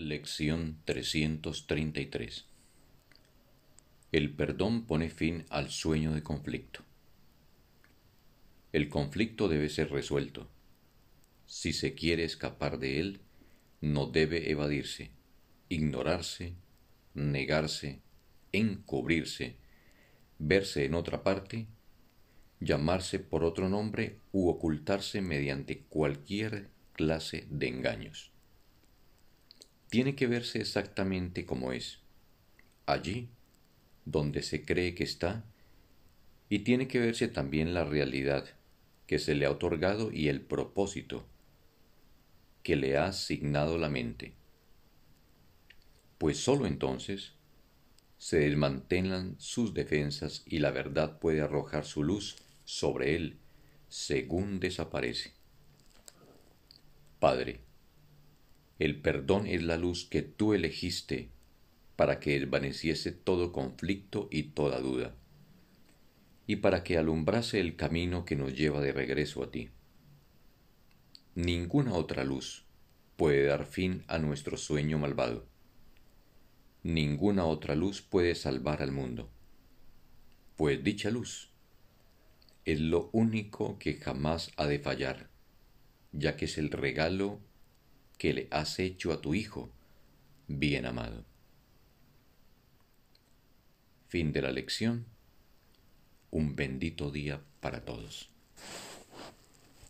Lección 333 El perdón pone fin al sueño de conflicto. El conflicto debe ser resuelto. Si se quiere escapar de él, no debe evadirse, ignorarse, negarse, encubrirse, verse en otra parte, llamarse por otro nombre u ocultarse mediante cualquier clase de engaños tiene que verse exactamente como es, allí donde se cree que está, y tiene que verse también la realidad que se le ha otorgado y el propósito que le ha asignado la mente. Pues sólo entonces se desmantelan sus defensas y la verdad puede arrojar su luz sobre él según desaparece. Padre, el perdón es la luz que tú elegiste para que desvaneciese todo conflicto y toda duda, y para que alumbrase el camino que nos lleva de regreso a ti. Ninguna otra luz puede dar fin a nuestro sueño malvado. Ninguna otra luz puede salvar al mundo, pues dicha luz es lo único que jamás ha de fallar, ya que es el regalo que le has hecho a tu Hijo, bien amado. Fin de la lección. Un bendito día para todos.